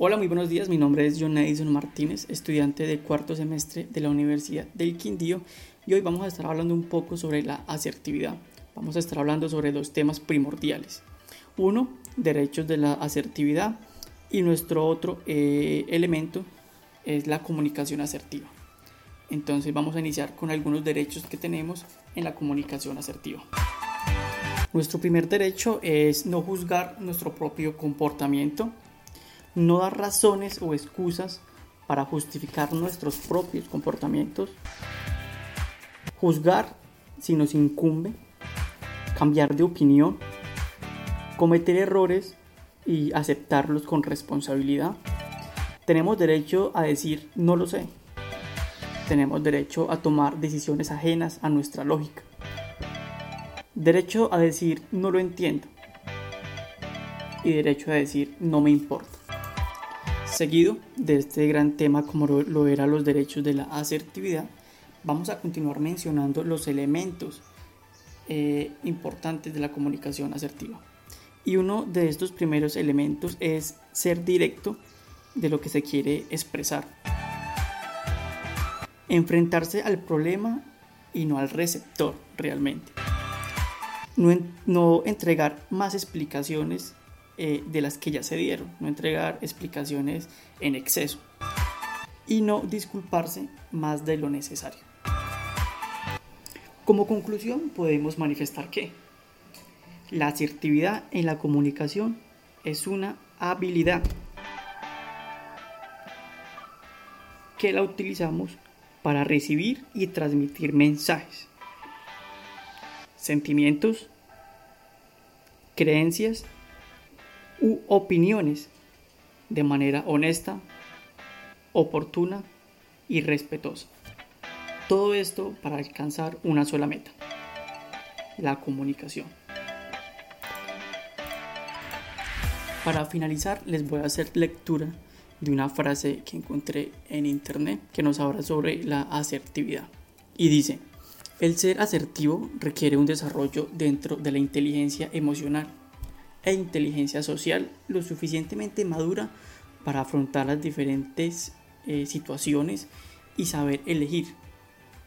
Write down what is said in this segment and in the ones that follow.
Hola, muy buenos días. Mi nombre es John Edison Martínez, estudiante de cuarto semestre de la Universidad del Quindío y hoy vamos a estar hablando un poco sobre la asertividad. Vamos a estar hablando sobre dos temas primordiales. Uno, derechos de la asertividad y nuestro otro eh, elemento es la comunicación asertiva. Entonces vamos a iniciar con algunos derechos que tenemos en la comunicación asertiva. Nuestro primer derecho es no juzgar nuestro propio comportamiento no dar razones o excusas para justificar nuestros propios comportamientos, juzgar si nos incumbe, cambiar de opinión, cometer errores y aceptarlos con responsabilidad. Tenemos derecho a decir no lo sé. Tenemos derecho a tomar decisiones ajenas a nuestra lógica. Derecho a decir no lo entiendo. Y derecho a decir no me importa. Seguido de este gran tema como lo eran los derechos de la asertividad, vamos a continuar mencionando los elementos eh, importantes de la comunicación asertiva. Y uno de estos primeros elementos es ser directo de lo que se quiere expresar. Enfrentarse al problema y no al receptor realmente. No, no entregar más explicaciones eh, de las que ya se dieron, no entregar explicaciones en exceso y no disculparse más de lo necesario. Como conclusión podemos manifestar que la asertividad en la comunicación es una habilidad que la utilizamos para recibir y transmitir mensajes, sentimientos, creencias opiniones de manera honesta, oportuna y respetuosa. Todo esto para alcanzar una sola meta, la comunicación. Para finalizar les voy a hacer lectura de una frase que encontré en internet que nos habla sobre la asertividad. Y dice, el ser asertivo requiere un desarrollo dentro de la inteligencia emocional e inteligencia social lo suficientemente madura para afrontar las diferentes eh, situaciones y saber elegir,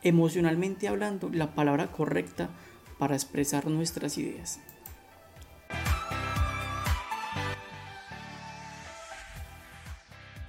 emocionalmente hablando, la palabra correcta para expresar nuestras ideas.